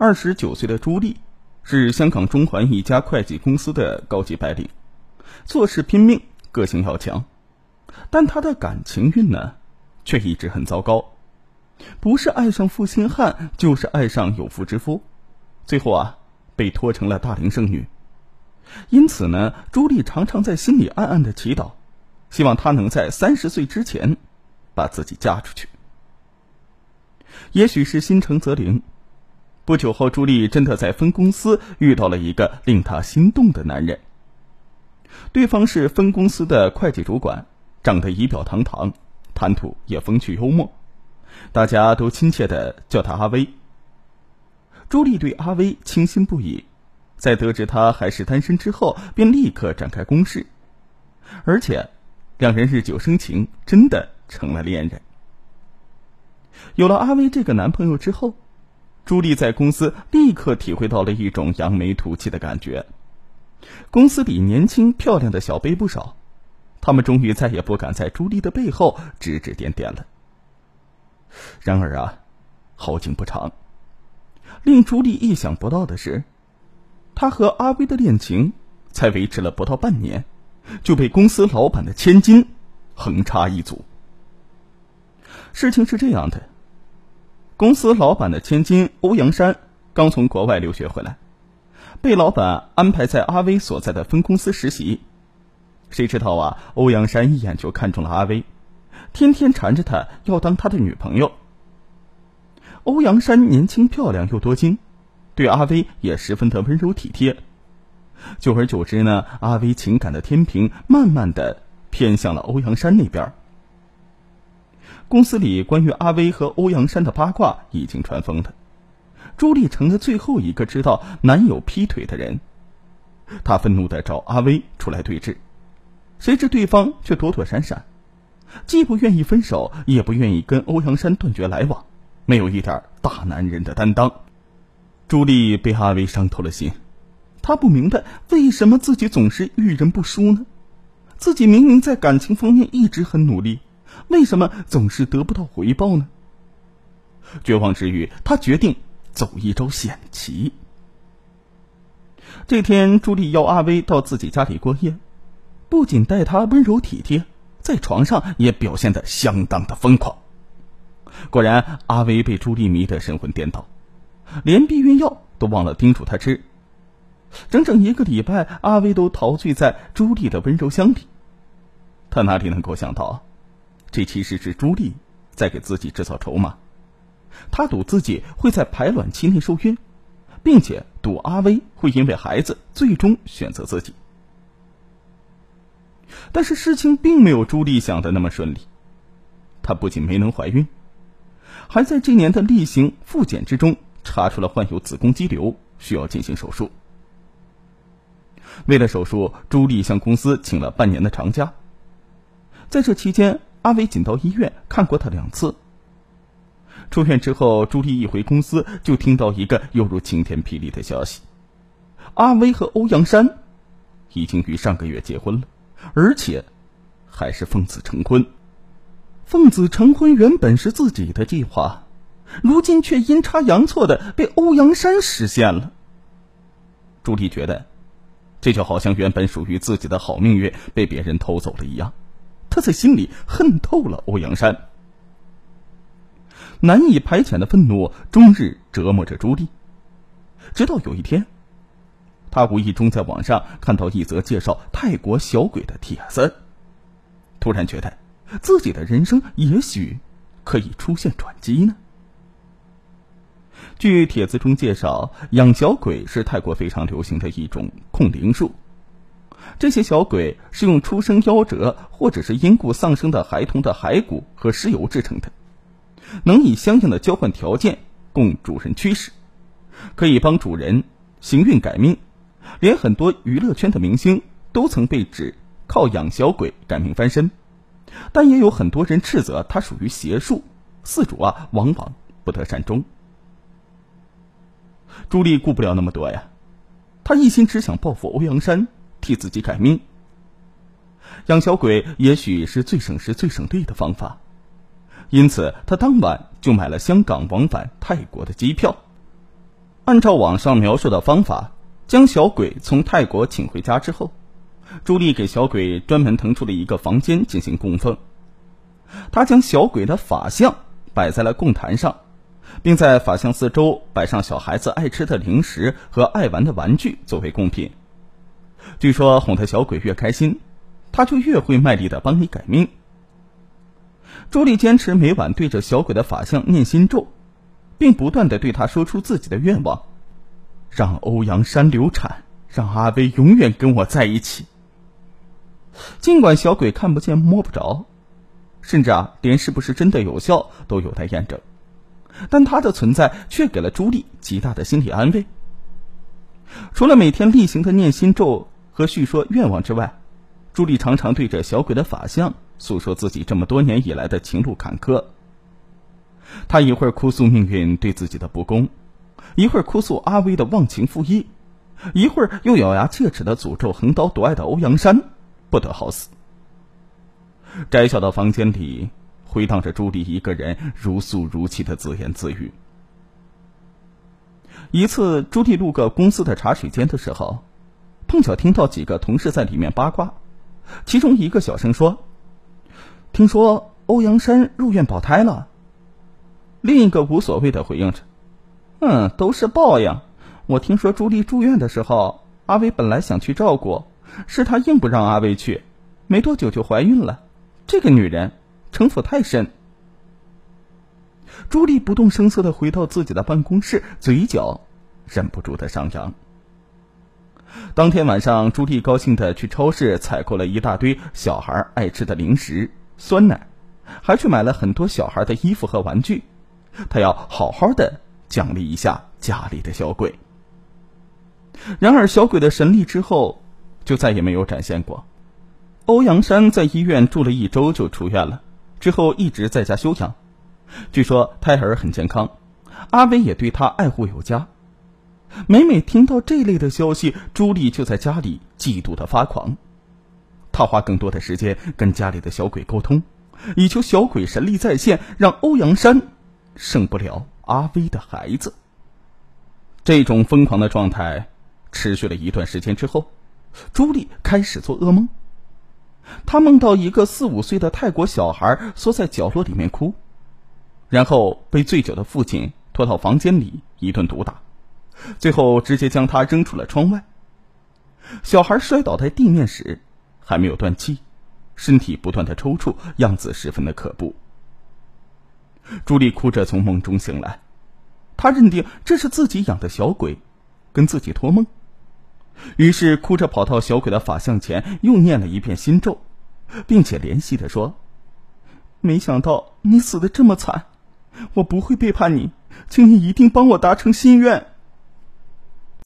二十九岁的朱莉是香港中环一家会计公司的高级白领，做事拼命，个性要强，但她的感情运呢，却一直很糟糕，不是爱上负心汉，就是爱上有妇之夫，最后啊，被拖成了大龄剩女。因此呢，朱莉常常在心里暗暗的祈祷，希望他能在三十岁之前把自己嫁出去。也许是心诚则灵。不久后，朱莉真的在分公司遇到了一个令她心动的男人。对方是分公司的会计主管，长得仪表堂堂，谈吐也风趣幽默，大家都亲切的叫他阿威。朱莉对阿威倾心不已，在得知他还是单身之后，便立刻展开攻势，而且两人日久生情，真的成了恋人。有了阿威这个男朋友之后。朱莉在公司立刻体会到了一种扬眉吐气的感觉。公司里年轻漂亮的小辈不少，他们终于再也不敢在朱莉的背后指指点点了。然而啊，好景不长。令朱莉意想不到的是，她和阿威的恋情才维持了不到半年，就被公司老板的千金横插一足。事情是这样的。公司老板的千金欧阳山刚从国外留学回来，被老板安排在阿威所在的分公司实习。谁知道啊，欧阳山一眼就看中了阿威，天天缠着他要当他的女朋友。欧阳山年轻漂亮又多金，对阿威也十分的温柔体贴。久而久之呢，阿威情感的天平慢慢的偏向了欧阳山那边。公司里关于阿威和欧阳山的八卦已经传疯了，朱莉成了最后一个知道男友劈腿的人。她愤怒的找阿威出来对峙，谁知对方却躲躲闪闪，既不愿意分手，也不愿意跟欧阳山断绝来往，没有一点大男人的担当。朱莉被阿威伤透了心，她不明白为什么自己总是遇人不淑呢？自己明明在感情方面一直很努力。为什么总是得不到回报呢？绝望之余，他决定走一招险棋。这天，朱莉邀阿威到自己家里过夜，不仅待他温柔体贴，在床上也表现的相当的疯狂。果然，阿威被朱莉迷得神魂颠倒，连避孕药都忘了叮嘱他吃。整整一个礼拜，阿威都陶醉在朱莉的温柔乡里。他哪里能够想到？这其实是朱莉在给自己制造筹码，她赌自己会在排卵期内受孕，并且赌阿威会因为孩子最终选择自己。但是事情并没有朱莉想的那么顺利，她不仅没能怀孕，还在这年的例行复检之中查出了患有子宫肌瘤，需要进行手术。为了手术，朱莉向公司请了半年的长假，在这期间。阿威仅到医院看过他两次。出院之后，朱莉一回公司就听到一个犹如晴天霹雳的消息：阿威和欧阳山已经于上个月结婚了，而且还是奉子成婚。奉子成婚原本是自己的计划，如今却阴差阳错的被欧阳山实现了。朱莉觉得，这就好像原本属于自己的好命运被别人偷走了一样。在心里恨透了欧阳山，难以排遣的愤怒终日折磨着朱莉。直到有一天，他无意中在网上看到一则介绍泰国小鬼的帖子，突然觉得自己的人生也许可以出现转机呢。据帖子中介绍，养小鬼是泰国非常流行的一种控灵术。这些小鬼是用出生夭折或者是因故丧生的孩童的骸骨和尸油制成的，能以相应的交换条件供主人驱使，可以帮主人行运改命，连很多娱乐圈的明星都曾被指靠养小鬼改命翻身，但也有很多人斥责它属于邪术，饲主啊往往不得善终。朱莉顾不了那么多呀，她一心只想报复欧阳山。替自己改命，养小鬼也许是最省时、最省力的方法，因此他当晚就买了香港往返泰国的机票。按照网上描述的方法，将小鬼从泰国请回家之后，朱莉给小鬼专门腾出了一个房间进行供奉。他将小鬼的法像摆在了供坛上，并在法像四周摆上小孩子爱吃的零食和爱玩的玩具作为贡品。据说哄得小鬼越开心，他就越会卖力的帮你改命。朱莉坚持每晚对着小鬼的法像念心咒，并不断的对他说出自己的愿望：让欧阳山流产，让阿威永远跟我在一起。尽管小鬼看不见摸不着，甚至啊连是不是真的有效都有待验证，但他的存在却给了朱莉极大的心理安慰。除了每天例行的念心咒和叙说愿望之外，朱莉常常对着小鬼的法相。诉说自己这么多年以来的情路坎坷。他一会儿哭诉命运对自己的不公，一会儿哭诉阿威的忘情负义，一会儿又咬牙切齿的诅咒横刀夺爱的欧阳山不得好死。窄小的房间里回荡着朱莉一个人如诉如泣的自言自语。一次，朱莉路过公司的茶水间的时候，碰巧听到几个同事在里面八卦，其中一个小声说。听说欧阳山入院保胎了。另一个无所谓的回应着：“嗯，都是报应。我听说朱莉住院的时候，阿伟本来想去照顾，是他硬不让阿伟去，没多久就怀孕了。这个女人城府太深。”朱莉不动声色的回到自己的办公室，嘴角忍不住的上扬。当天晚上，朱莉高兴的去超市采购了一大堆小孩爱吃的零食。酸奶，还去买了很多小孩的衣服和玩具，她要好好的奖励一下家里的小鬼。然而，小鬼的神力之后就再也没有展现过。欧阳山在医院住了一周就出院了，之后一直在家休养。据说胎儿很健康，阿威也对他爱护有加。每每听到这类的消息，朱莉就在家里嫉妒的发狂。他花更多的时间跟家里的小鬼沟通，以求小鬼神力再现，让欧阳山胜不了阿威的孩子。这种疯狂的状态持续了一段时间之后，朱莉开始做噩梦。她梦到一个四五岁的泰国小孩缩在角落里面哭，然后被醉酒的父亲拖到房间里一顿毒打，最后直接将他扔出了窗外。小孩摔倒在地面时。还没有断气，身体不断的抽搐，样子十分的可怖。朱莉哭着从梦中醒来，她认定这是自己养的小鬼，跟自己托梦，于是哭着跑到小鬼的法像前，又念了一遍心咒，并且怜惜的说：“没想到你死的这么惨，我不会背叛你，请你一定帮我达成心愿。”